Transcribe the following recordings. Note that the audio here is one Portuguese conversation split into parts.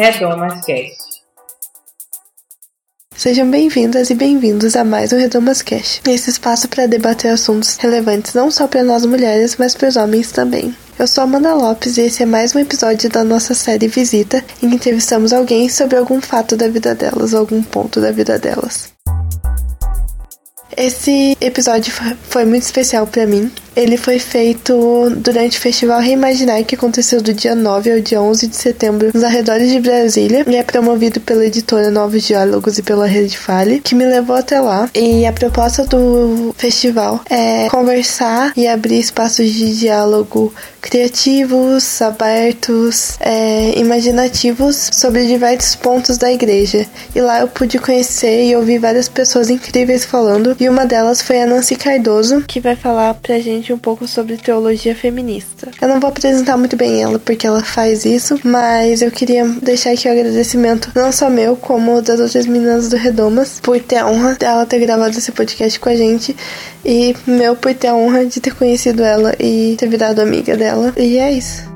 Redomas Cast. Sejam bem-vindas e bem-vindos a mais um Redomas Cash, esse espaço para debater assuntos relevantes não só para nós mulheres, mas para os homens também. Eu sou Amanda Lopes e esse é mais um episódio da nossa série Visita, em que entrevistamos alguém sobre algum fato da vida delas, algum ponto da vida delas. Esse episódio foi muito especial para mim. Ele foi feito durante o Festival Reimaginar, que aconteceu do dia 9 ao dia 11 de setembro nos arredores de Brasília, e é promovido pela editora Novos Diálogos e pela Rede Fale, que me levou até lá. E a proposta do festival é conversar e abrir espaços de diálogo criativos, abertos, é, imaginativos sobre diversos pontos da igreja. E lá eu pude conhecer e ouvir várias pessoas incríveis falando, e uma delas foi a Nancy Cardoso, que vai falar pra gente um pouco sobre teologia feminista. Eu não vou apresentar muito bem ela porque ela faz isso, mas eu queria deixar aqui o agradecimento não só meu, como das outras meninas do Redomas, por ter a honra dela ter gravado esse podcast com a gente, e meu por ter a honra de ter conhecido ela e ter virado amiga dela. E é isso.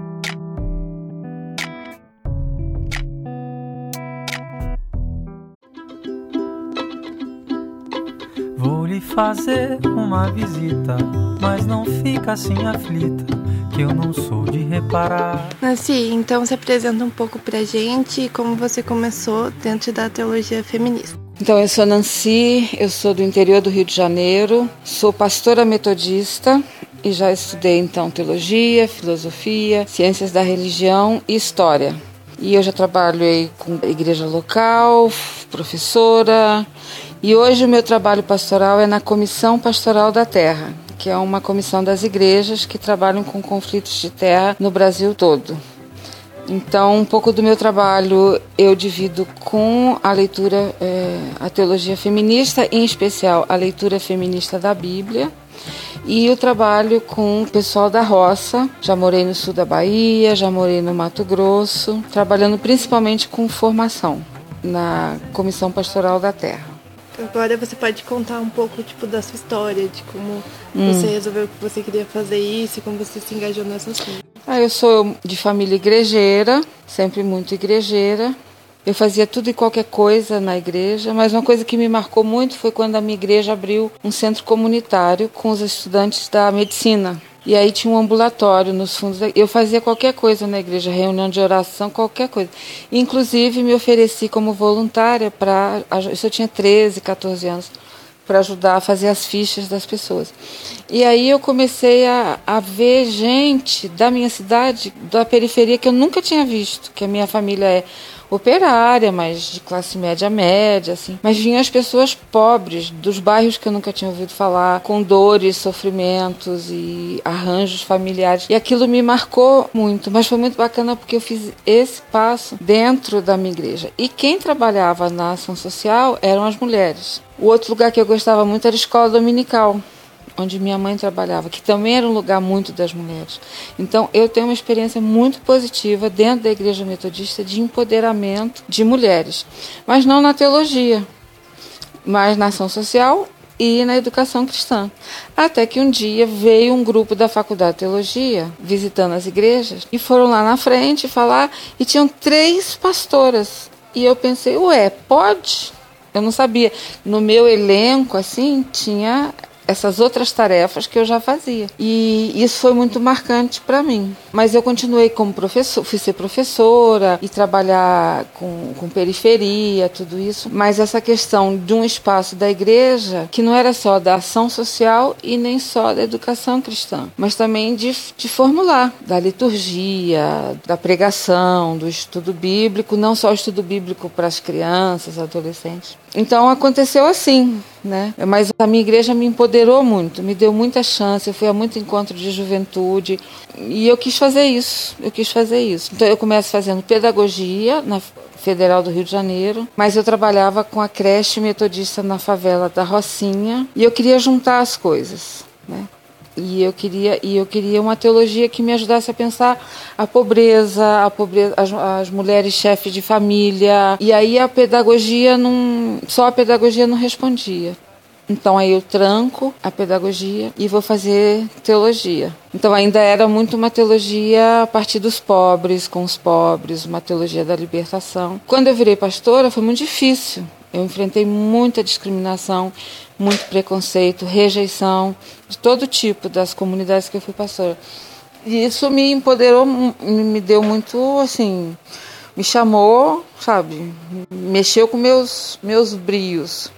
Vou lhe fazer uma visita, mas não fica assim aflita, que eu não sou de reparar. Nancy, então se apresenta um pouco pra gente e como você começou dentro da teologia feminista. Então, eu sou Nancy, eu sou do interior do Rio de Janeiro, sou pastora metodista e já estudei então teologia, filosofia, ciências da religião e história. E eu já trabalhei com igreja local, professora, e hoje o meu trabalho pastoral é na Comissão Pastoral da Terra, que é uma comissão das igrejas que trabalham com conflitos de terra no Brasil todo. Então, um pouco do meu trabalho eu divido com a leitura, é, a teologia feminista, em especial a leitura feminista da Bíblia, e o trabalho com o pessoal da roça. Já morei no sul da Bahia, já morei no Mato Grosso, trabalhando principalmente com formação na Comissão Pastoral da Terra. Agora você pode contar um pouco tipo da sua história, de como hum. você resolveu que você queria fazer isso e como você se engajou nessas coisas. Ah, eu sou de família igrejeira, sempre muito igrejeira. Eu fazia tudo e qualquer coisa na igreja, mas uma coisa que me marcou muito foi quando a minha igreja abriu um centro comunitário com os estudantes da medicina. E aí tinha um ambulatório nos fundos. Eu fazia qualquer coisa na igreja, reunião de oração, qualquer coisa. Inclusive me ofereci como voluntária para. Isso eu tinha 13, 14 anos para ajudar a fazer as fichas das pessoas. E aí eu comecei a, a ver gente da minha cidade, da periferia, que eu nunca tinha visto, que a minha família é operária, mas de classe média média, assim. Mas vinham as pessoas pobres, dos bairros que eu nunca tinha ouvido falar, com dores, sofrimentos e arranjos familiares. E aquilo me marcou muito, mas foi muito bacana porque eu fiz esse passo dentro da minha igreja. E quem trabalhava na ação social eram as mulheres. O outro lugar que eu gostava muito era a escola dominical onde minha mãe trabalhava, que também era um lugar muito das mulheres. Então, eu tenho uma experiência muito positiva dentro da Igreja Metodista de empoderamento de mulheres, mas não na teologia, mas na ação social e na educação cristã. Até que um dia veio um grupo da Faculdade de Teologia visitando as igrejas e foram lá na frente falar e tinham três pastoras. E eu pensei, ué, pode? Eu não sabia. No meu elenco, assim, tinha essas outras tarefas que eu já fazia. E isso foi muito marcante para mim. Mas eu continuei como professor, fui ser professora e trabalhar com, com periferia, tudo isso. Mas essa questão de um espaço da igreja que não era só da ação social e nem só da educação cristã, mas também de, de formular, da liturgia, da pregação, do estudo bíblico, não só o estudo bíblico para as crianças, adolescentes. Então aconteceu assim, né? Mas a minha igreja me empoderou muito, me deu muita chance. Eu fui a muito encontro de juventude e eu quis fazer isso. Eu quis fazer isso. Então eu começo fazendo pedagogia na Federal do Rio de Janeiro, mas eu trabalhava com a creche metodista na favela da Rocinha e eu queria juntar as coisas, né? E eu queria e eu queria uma teologia que me ajudasse a pensar a pobreza, a pobreza, as, as mulheres chefes de família. E aí a pedagogia não, só a pedagogia não respondia. Então aí eu tranco a pedagogia e vou fazer teologia. Então ainda era muito uma teologia a partir dos pobres, com os pobres, uma teologia da libertação. Quando eu virei pastora foi muito difícil. Eu enfrentei muita discriminação, muito preconceito, rejeição de todo tipo das comunidades que eu fui pastora. E isso me empoderou, me deu muito assim, me chamou, sabe, mexeu com meus meus brios.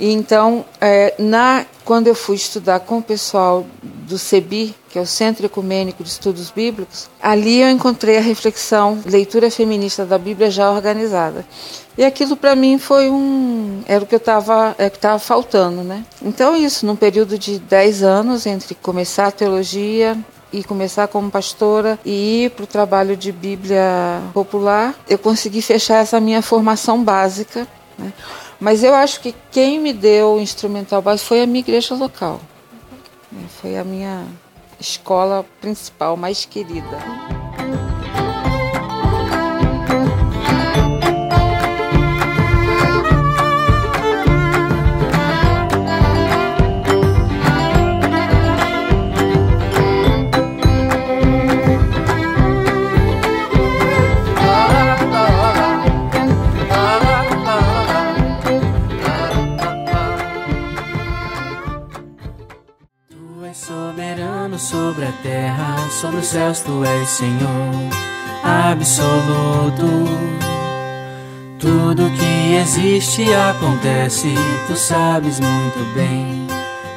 E então, é, na, quando eu fui estudar com o pessoal do CEBI, que é o Centro Ecumênico de Estudos Bíblicos, ali eu encontrei a reflexão, leitura feminista da Bíblia já organizada. E aquilo para mim foi um. Era o que eu estava é, faltando, né? Então, isso, num período de 10 anos, entre começar a teologia, e começar como pastora e ir para o trabalho de Bíblia popular, eu consegui fechar essa minha formação básica. Né? Mas eu acho que quem me deu o instrumental básico foi a minha igreja local. Foi a minha escola principal, mais querida. Sobre os céus tu és Senhor absoluto. Tudo que existe acontece, tu sabes muito bem,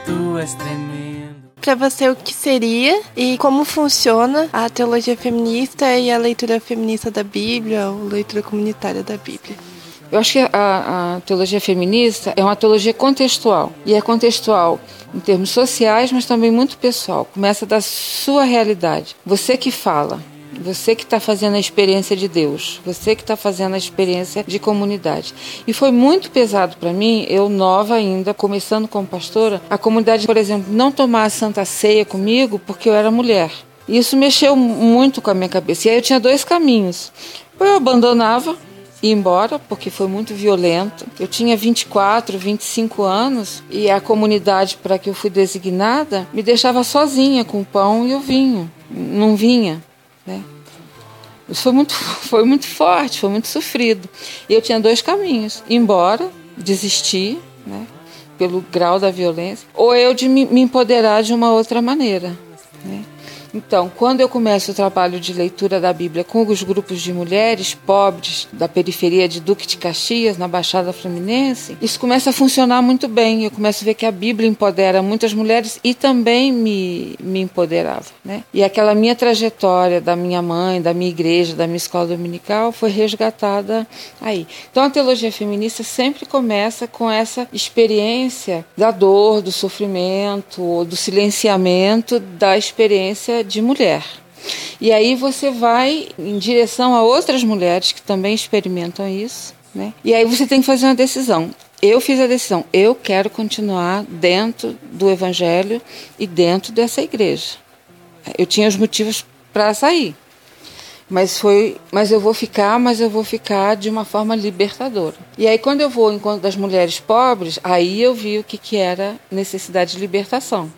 tu és tremendo. Para você, o que seria e como funciona a teologia feminista e a leitura feminista da Bíblia, ou leitura comunitária da Bíblia? Eu acho que a, a, teologia feminista é uma teologia contextual. E é contextual em termos sociais, mas também muito pessoal. Começa da sua realidade. Você que fala, você que está fazendo a experiência de Deus, você que está fazendo a experiência de comunidade. E foi muito pesado para mim, eu nova ainda, começando como pastora, a comunidade, por exemplo, não tomar a Santa Ceia comigo porque eu era mulher. Isso mexeu muito com a minha cabeça. E aí eu tinha dois caminhos. Ou eu abandonava ir embora, porque foi muito violento. Eu tinha 24, 25 anos e a comunidade para que eu fui designada me deixava sozinha com o pão e o vinho. Não vinha, né? Isso foi muito, foi muito forte, foi muito sofrido. E eu tinha dois caminhos: ir embora, desistir, né? Pelo grau da violência, ou eu de me empoderar de uma outra maneira. Né? Então, quando eu começo o trabalho de leitura da Bíblia com os grupos de mulheres pobres da periferia de Duque de Caxias, na Baixada Fluminense, isso começa a funcionar muito bem. Eu começo a ver que a Bíblia empodera muitas mulheres e também me, me empoderava. Né? E aquela minha trajetória da minha mãe, da minha igreja, da minha escola dominical foi resgatada aí. Então, a teologia feminista sempre começa com essa experiência da dor, do sofrimento, do silenciamento da experiência de mulher. E aí você vai em direção a outras mulheres que também experimentam isso, né? E aí você tem que fazer uma decisão. Eu fiz a decisão, eu quero continuar dentro do evangelho e dentro dessa igreja. Eu tinha os motivos para sair. Mas foi, mas eu vou ficar, mas eu vou ficar de uma forma libertadora. E aí quando eu vou ao encontro das mulheres pobres, aí eu vi o que que era necessidade de libertação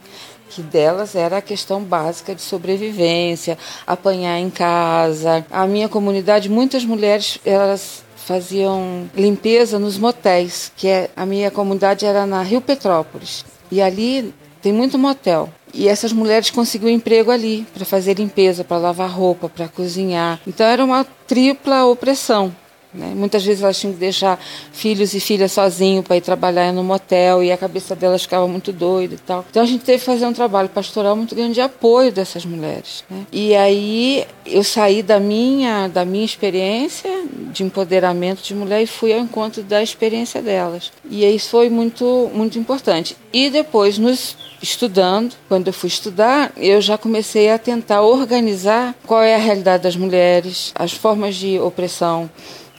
que delas era a questão básica de sobrevivência, apanhar em casa. A minha comunidade, muitas mulheres, elas faziam limpeza nos motéis, que é a minha comunidade era na Rio Petrópolis. E ali tem muito motel. E essas mulheres conseguiam emprego ali para fazer limpeza, para lavar roupa, para cozinhar. Então era uma tripla opressão. Né? Muitas vezes elas tinham que deixar filhos e filhas sozinhos para ir trabalhar no motel e a cabeça delas ficava muito doida e tal. Então a gente teve que fazer um trabalho pastoral muito grande de apoio dessas mulheres. Né? E aí eu saí da minha, da minha experiência de empoderamento de mulher e fui ao encontro da experiência delas. E isso foi muito, muito importante. E depois, nos estudando, quando eu fui estudar, eu já comecei a tentar organizar qual é a realidade das mulheres, as formas de opressão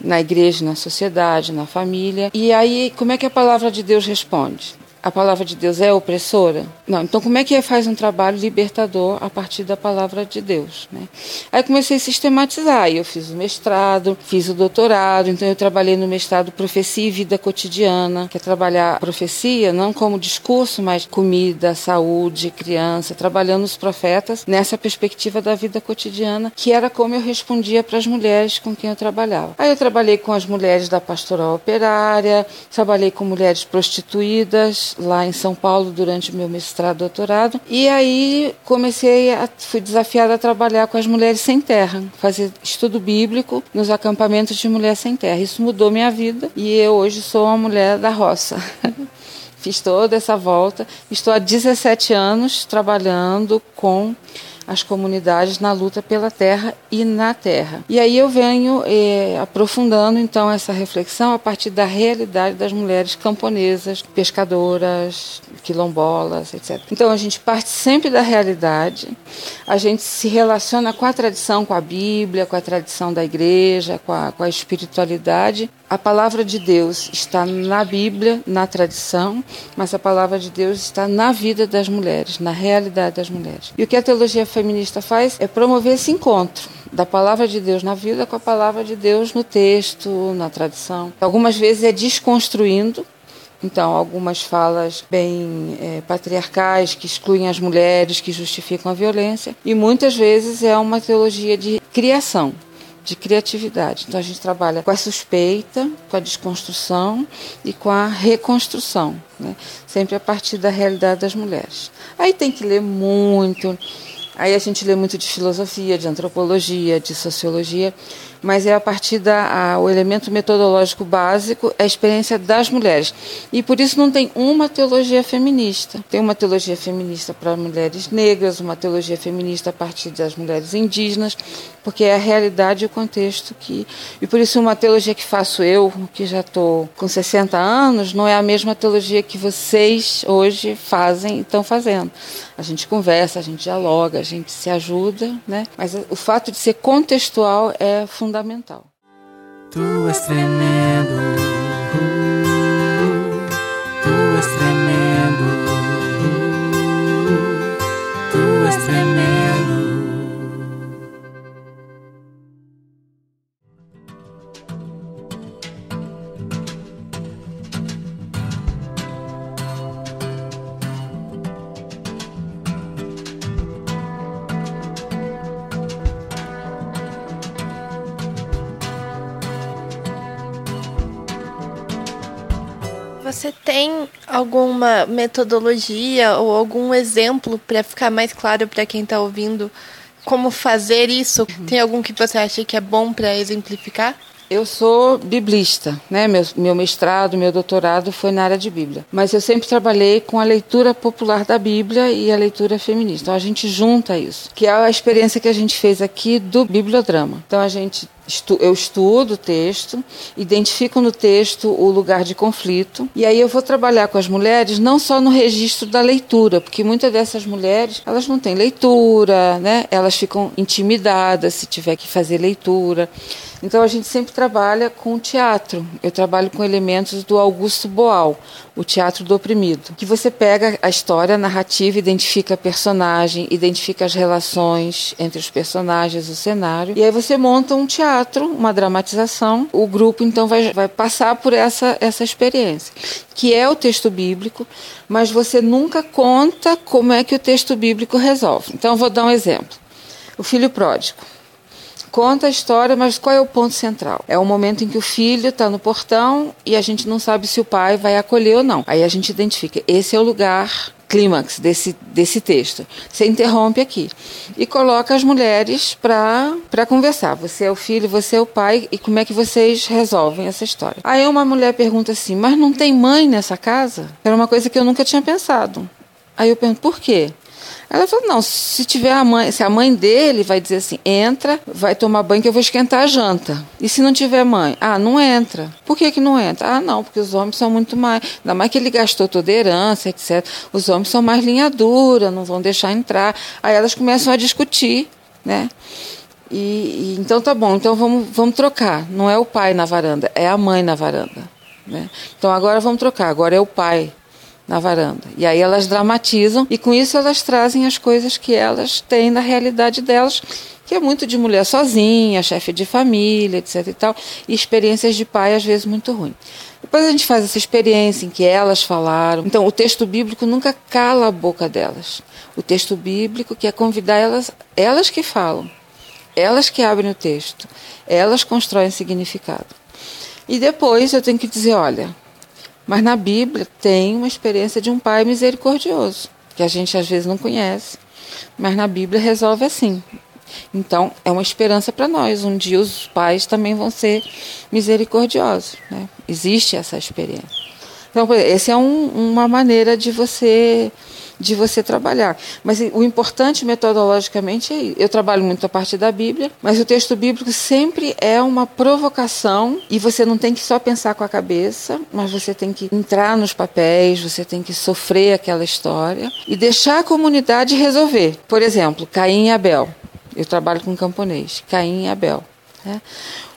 na igreja, na sociedade, na família. E aí, como é que a palavra de Deus responde? A palavra de Deus é opressora? Não. Então, como é que faz um trabalho libertador a partir da palavra de Deus? Né? Aí comecei a sistematizar. Eu fiz o mestrado, fiz o doutorado. Então, eu trabalhei no mestrado Profecia e Vida Cotidiana, que é trabalhar profecia não como discurso, mas comida, saúde, criança, trabalhando os profetas nessa perspectiva da vida cotidiana, que era como eu respondia para as mulheres com quem eu trabalhava. Aí eu trabalhei com as mulheres da pastoral operária, trabalhei com mulheres prostituídas lá em São Paulo durante meu mestrado doutorado. E aí comecei a fui desafiada a trabalhar com as mulheres sem terra, fazer estudo bíblico nos acampamentos de mulher sem terra. Isso mudou minha vida e eu hoje sou uma mulher da roça. Fiz toda essa volta. Estou há 17 anos trabalhando com as comunidades na luta pela terra e na terra. E aí eu venho eh, aprofundando então essa reflexão a partir da realidade das mulheres camponesas, pescadoras, quilombolas, etc. Então a gente parte sempre da realidade, a gente se relaciona com a tradição, com a Bíblia, com a tradição da igreja, com a, com a espiritualidade. A palavra de Deus está na Bíblia, na tradição, mas a palavra de Deus está na vida das mulheres, na realidade das mulheres. E o que a teologia feminista faz é promover esse encontro da palavra de Deus na vida com a palavra de Deus no texto, na tradição. Algumas vezes é desconstruindo, então, algumas falas bem é, patriarcais que excluem as mulheres, que justificam a violência, e muitas vezes é uma teologia de criação, de criatividade. Então, a gente trabalha com a suspeita, com a desconstrução e com a reconstrução, né? sempre a partir da realidade das mulheres. Aí tem que ler muito Aí a gente lê muito de filosofia, de antropologia, de sociologia, mas é a partir da a, o elemento metodológico básico, é a experiência das mulheres. E por isso não tem uma teologia feminista. Tem uma teologia feminista para mulheres negras, uma teologia feminista a partir das mulheres indígenas, porque é a realidade e o contexto que. E por isso uma teologia que faço eu, que já estou com 60 anos, não é a mesma teologia que vocês hoje fazem e estão fazendo. A gente conversa, a gente dialoga, a gente se ajuda, né? Mas o fato de ser contextual é fundamental. Tu és tremendo, Você tem alguma metodologia ou algum exemplo para ficar mais claro para quem está ouvindo como fazer isso? Tem algum que você acha que é bom para exemplificar? Eu sou biblista, né? Meu, meu mestrado, meu doutorado foi na área de Bíblia. Mas eu sempre trabalhei com a leitura popular da Bíblia e a leitura feminista. Então a gente junta isso, que é a experiência que a gente fez aqui do bibliodrama. Então a gente Eu estudo o texto, identifico no texto o lugar de conflito e aí eu vou trabalhar com as mulheres não só no registro da leitura, porque muitas dessas mulheres elas não têm leitura, né? Elas ficam intimidadas se tiver que fazer leitura. Então a gente sempre trabalha com teatro. Eu trabalho com elementos do Augusto Boal, o teatro do oprimido, que você pega a história a narrativa, identifica a personagem, identifica as relações entre os personagens, o cenário, e aí você monta um teatro, uma dramatização. O grupo então vai, vai passar por essa, essa experiência, que é o texto bíblico, mas você nunca conta como é que o texto bíblico resolve. Então vou dar um exemplo. O filho pródigo conta a história, mas qual é o ponto central? É o momento em que o filho está no portão e a gente não sabe se o pai vai acolher ou não. Aí a gente identifica, esse é o lugar clímax desse, desse texto. Você interrompe aqui e coloca as mulheres para conversar. Você é o filho, você é o pai, e como é que vocês resolvem essa história? Aí uma mulher pergunta assim: Mas não tem mãe nessa casa? Era uma coisa que eu nunca tinha pensado. Aí eu pergunto: Por quê? Ela falou: não, se tiver a mãe, se a mãe dele vai dizer assim, entra, vai tomar banho que eu vou esquentar a janta. E se não tiver mãe? Ah, não entra. Por que, que não entra? Ah, não, porque os homens são muito mais. Ainda mais que ele gastou toda a herança, etc. Os homens são mais linha dura, não vão deixar entrar. Aí elas começam a discutir, né? E, e, então tá bom, então vamos, vamos trocar. Não é o pai na varanda, é a mãe na varanda. Né? Então agora vamos trocar, agora é o pai na varanda. E aí elas dramatizam e com isso elas trazem as coisas que elas têm na realidade delas, que é muito de mulher sozinha, chefe de família, etc e tal, e experiências de pai às vezes muito ruins. Depois a gente faz essa experiência em que elas falaram. Então o texto bíblico nunca cala a boca delas. O texto bíblico quer convidar elas, elas que falam, elas que abrem o texto, elas constroem significado. E depois eu tenho que dizer, olha, mas na Bíblia tem uma experiência de um pai misericordioso, que a gente às vezes não conhece, mas na Bíblia resolve assim. Então, é uma esperança para nós. Um dia os pais também vão ser misericordiosos. Né? Existe essa experiência. Então, essa é um, uma maneira de você de você trabalhar. Mas o importante metodologicamente é eu trabalho muito a parte da Bíblia, mas o texto bíblico sempre é uma provocação e você não tem que só pensar com a cabeça, mas você tem que entrar nos papéis, você tem que sofrer aquela história e deixar a comunidade resolver. Por exemplo, Caim e Abel. Eu trabalho com camponês, Caim e Abel. Né?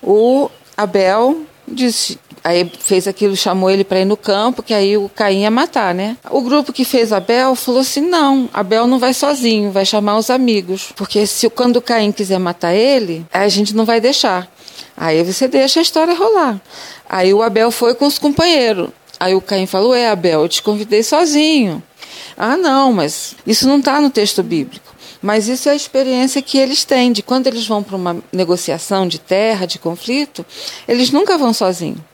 O Abel disse, Aí fez aquilo, chamou ele para ir no campo, que aí o Caim ia matar, né? O grupo que fez Abel falou assim: não, Abel não vai sozinho, vai chamar os amigos. Porque se quando o Caim quiser matar ele, a gente não vai deixar. Aí você deixa a história rolar. Aí o Abel foi com os companheiros. Aí o Caim falou: É, Abel, eu te convidei sozinho. Ah, não, mas isso não está no texto bíblico. Mas isso é a experiência que eles têm de quando eles vão para uma negociação de terra, de conflito, eles nunca vão sozinhos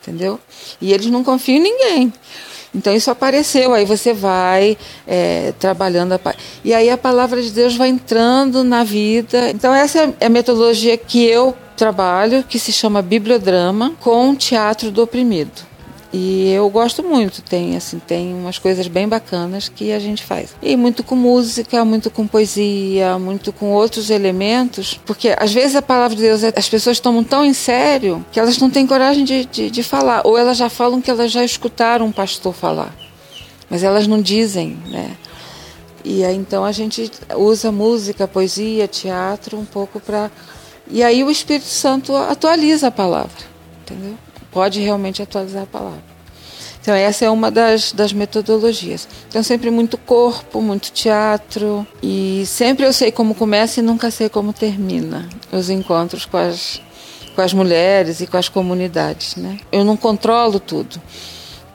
entendeu? E eles não confiam em ninguém. Então isso apareceu, aí você vai é, trabalhando. A, e aí a palavra de Deus vai entrando na vida. Então essa é a metodologia que eu trabalho, que se chama bibliodrama, com teatro do oprimido. E eu gosto muito, tem assim, tem umas coisas bem bacanas que a gente faz. E muito com música, muito com poesia, muito com outros elementos, porque às vezes a palavra de Deus as pessoas tomam tão em sério que elas não têm coragem de, de, de falar, ou elas já falam que elas já escutaram um pastor falar, mas elas não dizem, né? E aí então a gente usa música, poesia, teatro um pouco para e aí o Espírito Santo atualiza a palavra, entendeu? Pode realmente atualizar a palavra. Então, essa é uma das, das metodologias. Então, sempre muito corpo, muito teatro. E sempre eu sei como começa e nunca sei como termina os encontros com as, com as mulheres e com as comunidades. Né? Eu não controlo tudo,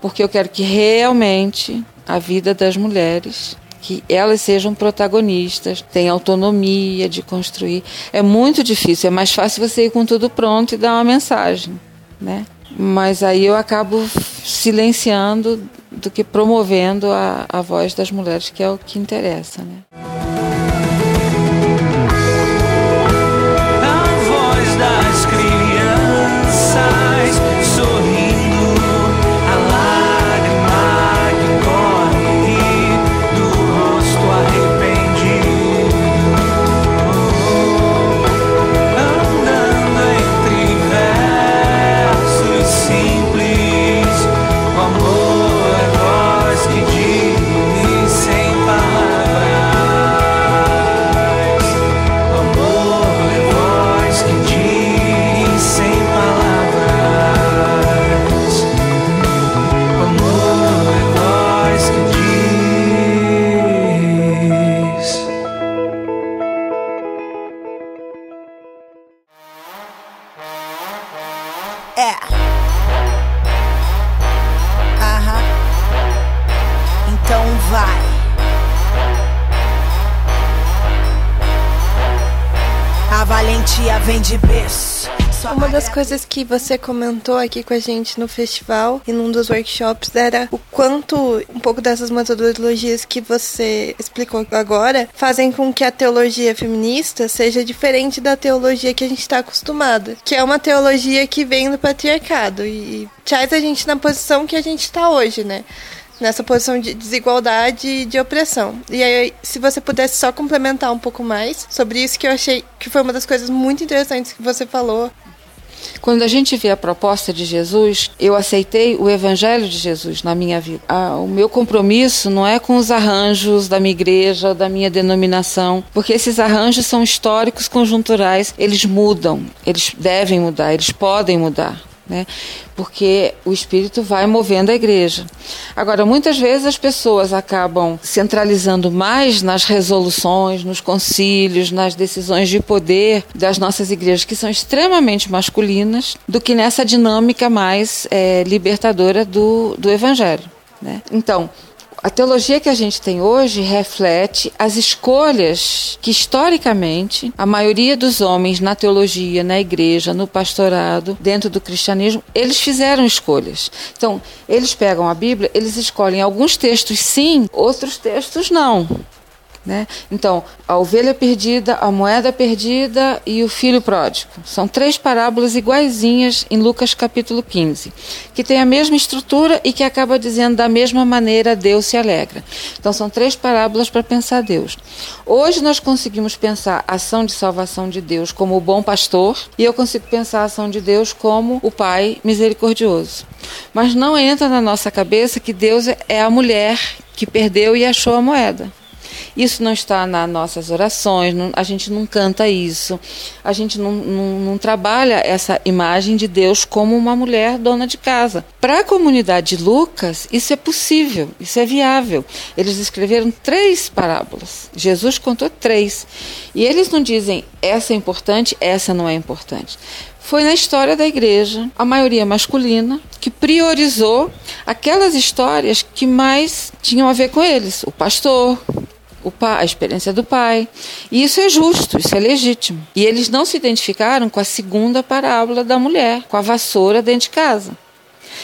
porque eu quero que realmente a vida das mulheres que elas sejam protagonistas, tenham autonomia de construir. É muito difícil, é mais fácil você ir com tudo pronto e dar uma mensagem, né? Mas aí eu acabo silenciando do que promovendo a, a voz das mulheres, que é o que interessa, né? Coisas que você comentou aqui com a gente no festival e num dos workshops era o quanto um pouco dessas metodologias que você explicou agora fazem com que a teologia feminista seja diferente da teologia que a gente está acostumado, que é uma teologia que vem do patriarcado e traz a gente na posição que a gente está hoje, né? Nessa posição de desigualdade e de opressão. E aí, se você pudesse só complementar um pouco mais sobre isso, que eu achei que foi uma das coisas muito interessantes que você falou quando a gente vê a proposta de Jesus, eu aceitei o evangelho de Jesus na minha vida. Ah, o meu compromisso não é com os arranjos da minha igreja, da minha denominação, porque esses arranjos são históricos, conjunturais, eles mudam, eles devem mudar, eles podem mudar. Né? Porque o Espírito vai movendo a igreja. Agora, muitas vezes as pessoas acabam centralizando mais nas resoluções, nos concílios, nas decisões de poder das nossas igrejas, que são extremamente masculinas, do que nessa dinâmica mais é, libertadora do, do Evangelho. Né? Então, a teologia que a gente tem hoje reflete as escolhas que, historicamente, a maioria dos homens na teologia, na igreja, no pastorado, dentro do cristianismo, eles fizeram escolhas. Então, eles pegam a Bíblia, eles escolhem alguns textos sim, outros textos não. Né? Então, a ovelha perdida, a moeda perdida e o filho pródigo. São três parábolas iguaizinhas em Lucas capítulo 15, que tem a mesma estrutura e que acaba dizendo da mesma maneira Deus se alegra. Então, são três parábolas para pensar Deus. Hoje nós conseguimos pensar a ação de salvação de Deus como o bom pastor e eu consigo pensar a ação de Deus como o Pai misericordioso. Mas não entra na nossa cabeça que Deus é a mulher que perdeu e achou a moeda. Isso não está nas nossas orações, não, a gente não canta isso, a gente não, não, não trabalha essa imagem de Deus como uma mulher dona de casa. Para a comunidade de Lucas, isso é possível, isso é viável. Eles escreveram três parábolas. Jesus contou três. E eles não dizem essa é importante, essa não é importante foi na história da igreja, a maioria masculina, que priorizou aquelas histórias que mais tinham a ver com eles. O pastor, a experiência do pai. E isso é justo, isso é legítimo. E eles não se identificaram com a segunda parábola da mulher, com a vassoura dentro de casa.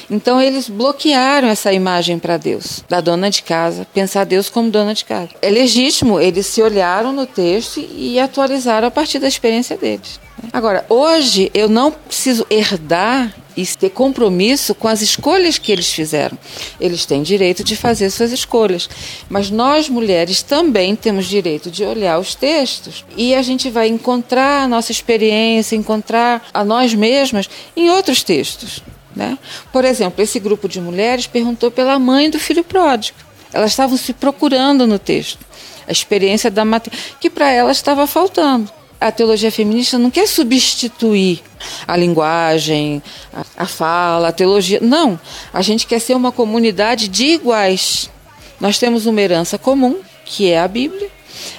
Então eles bloquearam essa imagem para Deus, da dona de casa, pensar Deus como dona de casa. É legítimo, eles se olharam no texto e atualizaram a partir da experiência deles. Agora, hoje eu não preciso herdar e ter compromisso com as escolhas que eles fizeram. Eles têm direito de fazer suas escolhas, mas nós mulheres também temos direito de olhar os textos e a gente vai encontrar a nossa experiência, encontrar a nós mesmas em outros textos. Né? Por exemplo, esse grupo de mulheres perguntou pela mãe do filho pródigo. Elas estavam se procurando no texto a experiência da maternidade, que para elas estava faltando a teologia feminista não quer substituir a linguagem, a, a, fala, a teologia. Não. A gente quer ser uma comunidade de iguais. Nós temos uma herança comum, que é a Bíblia.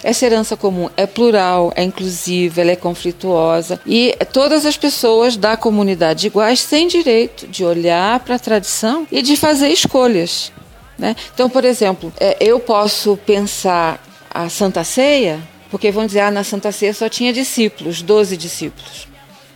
Essa herança comum é plural, é inclusiva, ela é conflituosa e todas as pessoas da comunidade iguais têm direito de olhar para a tradição e de fazer escolhas. Né? Então, por exemplo, é, eu posso pensar a Santa Ceia porque vão dizer, ah, na Santa Ceia só tinha discípulos, 12 discípulos.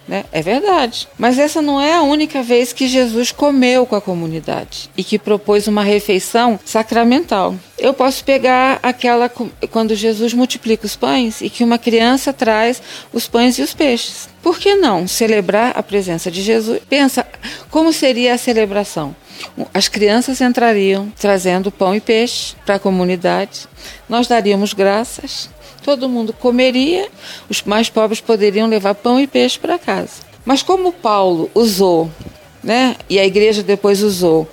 Né? É verdade. Mas essa não é a única vez que Jesus comeu com a comunidade e que propôs uma refeição sacramental. Eu posso pegar aquela quando Jesus multiplica os pães e que uma criança traz os pães e os peixes. Por que não celebrar a presença de Jesus? Pensa como seria a celebração. As crianças entrariam trazendo pão e peixe para a comunidade. Nós daríamos graças todo mundo comeria, os mais pobres poderiam levar pão e peixe para casa. Mas como Paulo usou, né, e a igreja depois usou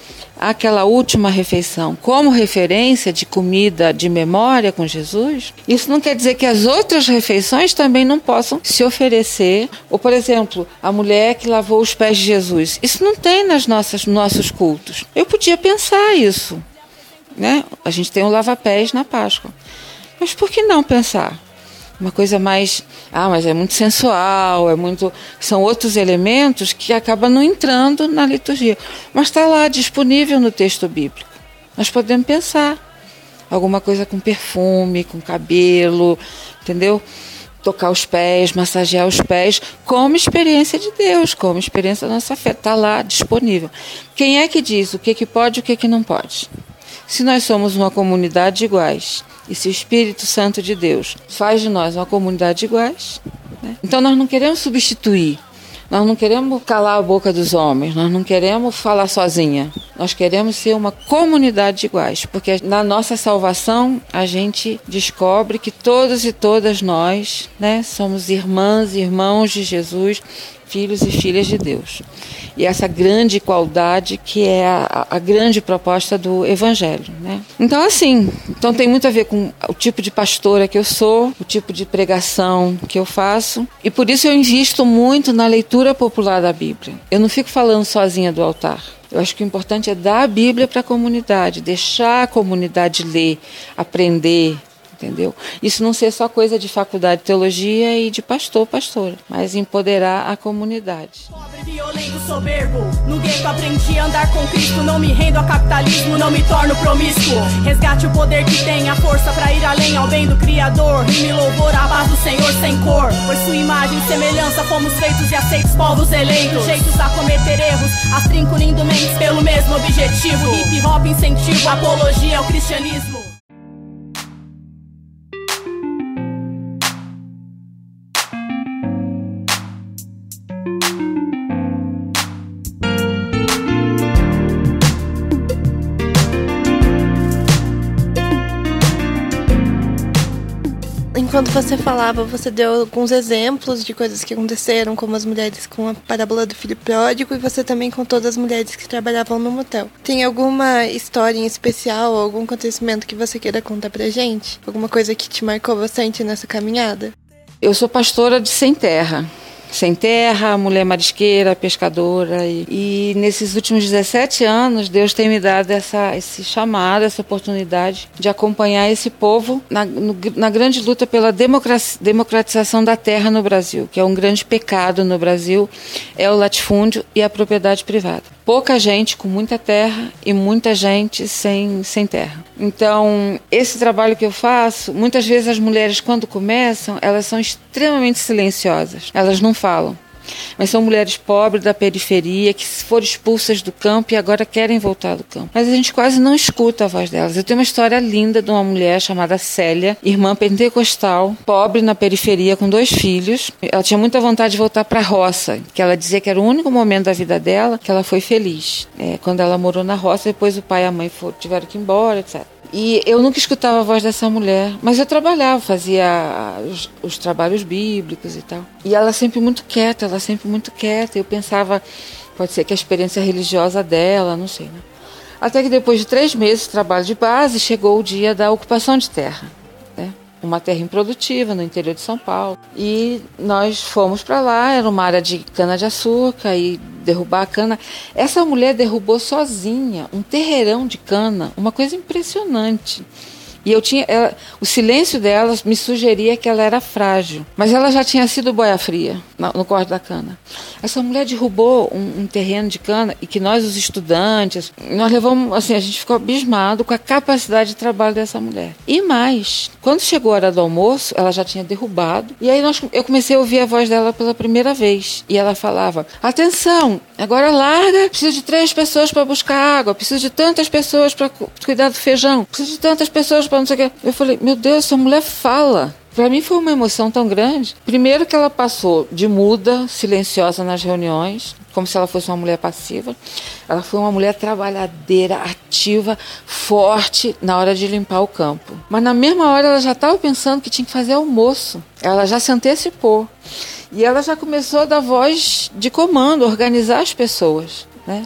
aquela última refeição como referência de comida de memória com Jesus, isso não quer dizer que as outras refeições também não possam se oferecer. Ou, por exemplo, a mulher que lavou os pés de Jesus. Isso não tem nas nossas nossos cultos. Eu podia pensar isso. Né? A gente tem o lava-pés na Páscoa. Mas por que não pensar? Uma coisa mais, ah, mas é muito sensual, é muito, são outros elementos que acabam não entrando na liturgia, mas está lá disponível no texto bíblico. Nós podemos pensar alguma coisa com perfume, com cabelo, entendeu? Tocar os pés, massagear os pés, como experiência de Deus, como experiência da nossa fé. Está lá disponível. Quem é que diz o que, que pode e o que, que não pode? Se nós somos uma comunidade de iguais, e se o Espírito Santo de Deus faz de nós uma comunidade de iguais, né? então nós não queremos substituir, nós não queremos calar a boca dos homens, nós não queremos falar sozinha. Nós queremos ser uma comunidade de iguais, porque na nossa salvação a gente descobre que todos e todas nós, né, somos irmãs e irmãos de Jesus, filhos e filhas de Deus. E essa grande igualdade que é a, a, grande proposta do Evangelho. Né? Então, assim, então tem muito a ver com o tipo de pastora que eu sou, o tipo de pregação que eu faço, e por isso eu invisto muito na leitura popular da Bíblia. Eu não fico falando sozinha do altar. Eu acho que o importante é dar a Bíblia para a comunidade, deixar a comunidade ler, aprender, entendeu? Isso não ser só coisa de faculdade de teologia e de pastor, pastora, mas empoderar a comunidade. Pobre, violento, soberbo, no gueto aprendi a andar com Cristo, não me rendo ao capitalismo, não me torno promíscuo. Resgate o poder que tem, a força para ir além ao bem do Criador, e me louvor a paz do Senhor sem cor. Por sua imagem e semelhança fomos feitos e aceitos povos eleitos, jeitos a cometer erros, astrinco lindo mentes pelo mesmo objetivo. Hip hop incentivo, apologia ao cristianismo. Enquanto você falava, você deu alguns exemplos de coisas que aconteceram, como as mulheres com a parábola do filho pródigo, e você também contou das mulheres que trabalhavam no motel. Tem alguma história em especial, algum acontecimento que você queira contar pra gente? Alguma coisa que te marcou bastante nessa caminhada? Eu sou pastora de Sem Terra sem terra, mulher marisqueira, pescadora. E, e, nesses últimos 17 anos, Deus tem me dado essa, esse chamado, essa oportunidade de acompanhar esse povo na, no, na grande luta pela democratização da terra no Brasil, que é um grande pecado no Brasil, é o latifúndio e a propriedade privada. Pouca gente com muita terra e muita gente sem, sem terra. Então, esse trabalho que eu faço, muitas vezes as mulheres, quando começam, elas são extremamente silenciosas. Elas não falam. Mas são mulheres pobres da periferia que foram expulsas do campo e agora querem voltar do campo. Mas a gente quase não escuta a voz delas. Eu tenho uma história linda de uma mulher chamada Célia, irmã pentecostal, pobre na periferia com dois filhos. Ela tinha muita vontade de voltar para a roça, que ela dizia que era o único momento da vida dela que ela foi feliz. É, quando ela morou na roça, depois o pai e a mãe foram, tiveram que ir embora, etc. E eu nunca escutava a voz dessa mulher, mas eu trabalhava, fazia os, os, trabalhos bíblicos e tal. E ela sempre muito quieta, ela sempre muito quieta. Eu pensava, pode ser que a experiência religiosa dela, não sei, né? Até que depois de três meses de trabalho de base, chegou o dia da ocupação de terra uma terra improdutiva no interior de São Paulo. E nós fomos para lá, era uma área de cana-de-açúcar e derrubar a cana. Essa mulher derrubou sozinha um terreirão de cana, uma coisa impressionante. E eu tinha, ela, o silêncio dela me sugeria que ela era frágil, mas ela já tinha sido boia fria no, corte da cana. Essa mulher derrubou um, um, terreno de cana e que nós, os estudantes, nós levamos, assim, a gente ficou abismado com a capacidade de trabalho dessa mulher. E mais, quando chegou a hora do almoço, ela já tinha derrubado e aí nós, eu comecei a ouvir a voz dela pela primeira vez e ela falava: atenção, agora larga, preciso de três pessoas para buscar água, preciso de tantas pessoas para cuidar do feijão, preciso de tantas pessoas para não sei o quê. Eu falei, meu Deus, essa mulher fala. Para mim foi uma emoção tão grande. Primeiro que ela passou de muda, silenciosa nas reuniões, como se ela fosse uma mulher passiva. Ela foi uma mulher trabalhadeira, ativa, forte na hora de limpar o campo. Mas na mesma hora ela já estava pensando que tinha que fazer almoço. Ela já se antecipou. E ela já começou a dar voz de comando, organizar as pessoas. Né?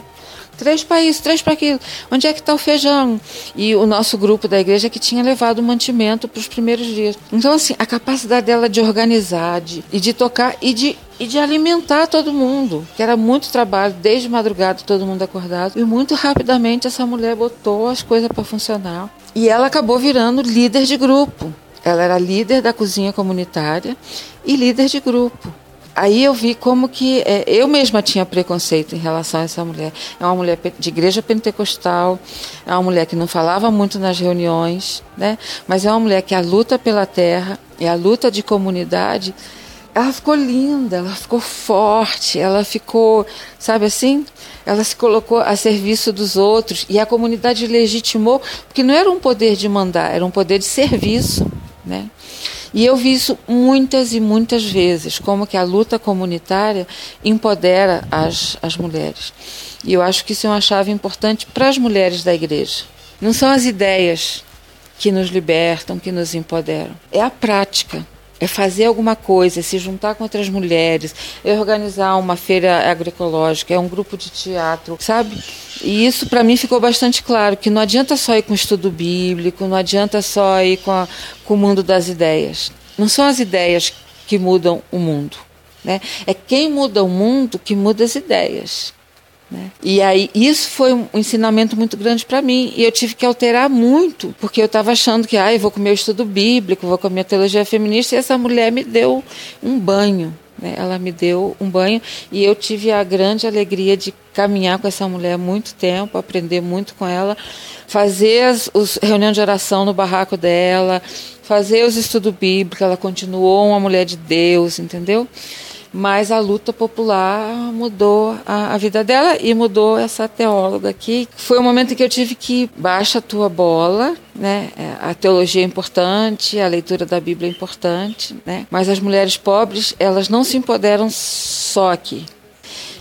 Três países, três para aquilo. Onde é que está o feijão? E o nosso grupo da igreja que tinha levado o mantimento para os primeiros dias. Então, assim, a capacidade dela de organizar, de, e de tocar e de, e de alimentar todo mundo, que era muito trabalho, desde madrugada todo mundo acordado. E muito rapidamente essa mulher botou as coisas para funcionar. E ela acabou virando líder de grupo. Ela era líder da cozinha comunitária e líder de grupo aí eu vi como que é, eu mesma tinha preconceito em relação a essa mulher. É uma mulher de igreja pentecostal, é uma mulher que não falava muito nas reuniões, né? Mas é uma mulher que a luta pela terra e a luta de comunidade, ela ficou linda, ela ficou forte, ela ficou, sabe assim? Ela se colocou a serviço dos outros e a comunidade legitimou, porque não era um poder de mandar, era um poder de serviço, né? E eu vi isso muitas e muitas vezes, como que a luta comunitária empodera as, as mulheres. E eu acho que isso é uma chave importante para as mulheres da igreja. Não são as ideias que nos libertam, que nos empoderam, é a prática é fazer alguma coisa, é se juntar com outras mulheres, é organizar uma feira agroecológica, é um grupo de teatro, sabe? E isso para mim ficou bastante claro, que não adianta só ir com o estudo bíblico, não adianta só ir com, a, com o mundo das ideias. Não são as ideias que mudam o mundo. Né? É quem muda o mundo que muda as ideias. Né? E aí isso foi um ensinamento muito grande para mim e eu tive que alterar muito porque eu estava achando que ah, eu vou com o meu estudo bíblico, vou com a minha teologia feminista e essa mulher me deu um banho, né? Ela me deu um banho e eu tive a grande alegria de caminhar com essa mulher muito tempo, aprender muito com ela, fazer as os reuniões de oração no barraco dela, fazer os estudos bíblicos. Ela continuou uma mulher de Deus, entendeu? Mas a luta popular mudou a, a, vida dela e mudou essa teóloga aqui. Foi um momento em que eu tive que baixa a tua bola, né? É, a teologia é importante, a leitura da Bíblia é importante, né? Mas as mulheres pobres, elas não se empoderam só aqui.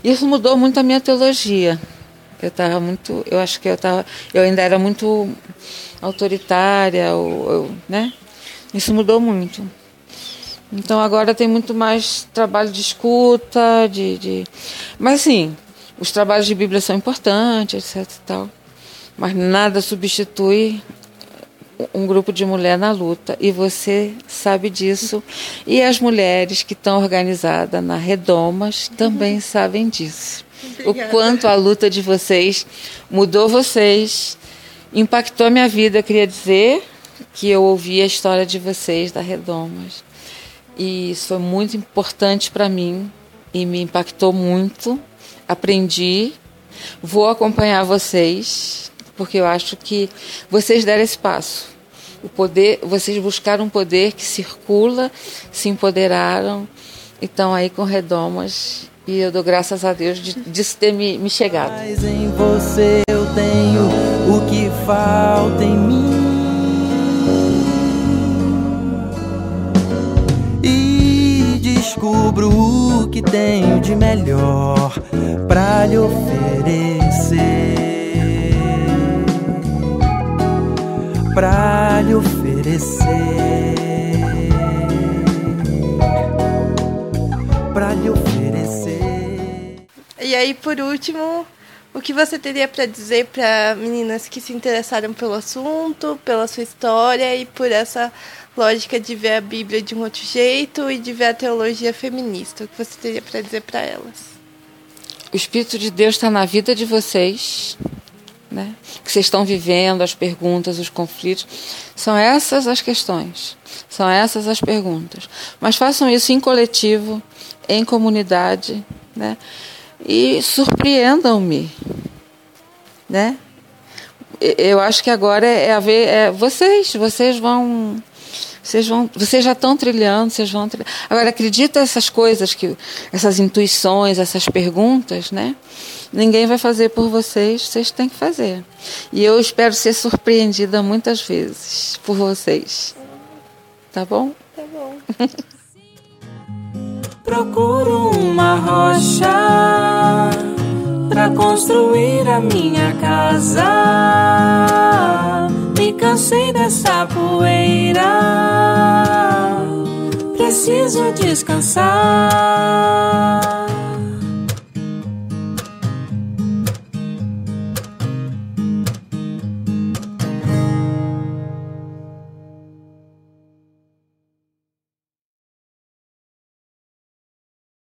Isso mudou muito a minha teologia. Eu estava muito, eu acho que eu tava, eu ainda era muito autoritária, ou, né? Isso mudou muito. Então agora tem muito mais trabalho de escuta, de, de... mas sim, os trabalhos de Bíblia são importantes, etc. E tal, mas nada substitui um grupo de mulher na luta e você sabe disso e as mulheres que estão organizadas na Redomas também uhum. sabem disso. Obrigada. O quanto a luta de vocês mudou vocês, impactou a minha vida. Eu queria dizer que eu ouvi a história de vocês da Redomas e isso foi muito importante para mim e me impactou muito. Aprendi, vou acompanhar vocês, porque eu acho que vocês deram esse passo. O poder, vocês buscaram um poder que circula, se empoderaram estão aí com redomas. E eu dou graças a Deus de, disso ter me, me chegado. Mas em você eu tenho o que falta em mim. Descubro o que tenho de melhor para lhe oferecer. Para lhe oferecer. Para lhe oferecer. E aí, por último, o que você teria para dizer para meninas que se interessaram pelo assunto, pela sua história e por essa lógica de ver a Bíblia de um outro jeito e de ver a teologia feminista. O que você teria para dizer para elas? O Espírito de Deus está na vida de vocês, né? Que vocês estão vivendo, as perguntas, os conflitos. São essas as questões, são essas as perguntas. Mas façam isso em coletivo, em comunidade, né? E surpreendam-me, né? Eu acho que agora é a ver, é, vocês, vocês vão vocês, vão, vocês já estão trilhando, vocês vão trilhando. Agora, acredita essas coisas, que essas intuições, essas perguntas, né? Ninguém vai fazer por vocês, vocês têm que fazer. E eu espero ser surpreendida muitas vezes por vocês. Tá bom? Tá bom. Procuro uma rocha para construir a minha casa me cansei dessa poeira. Preciso descansar.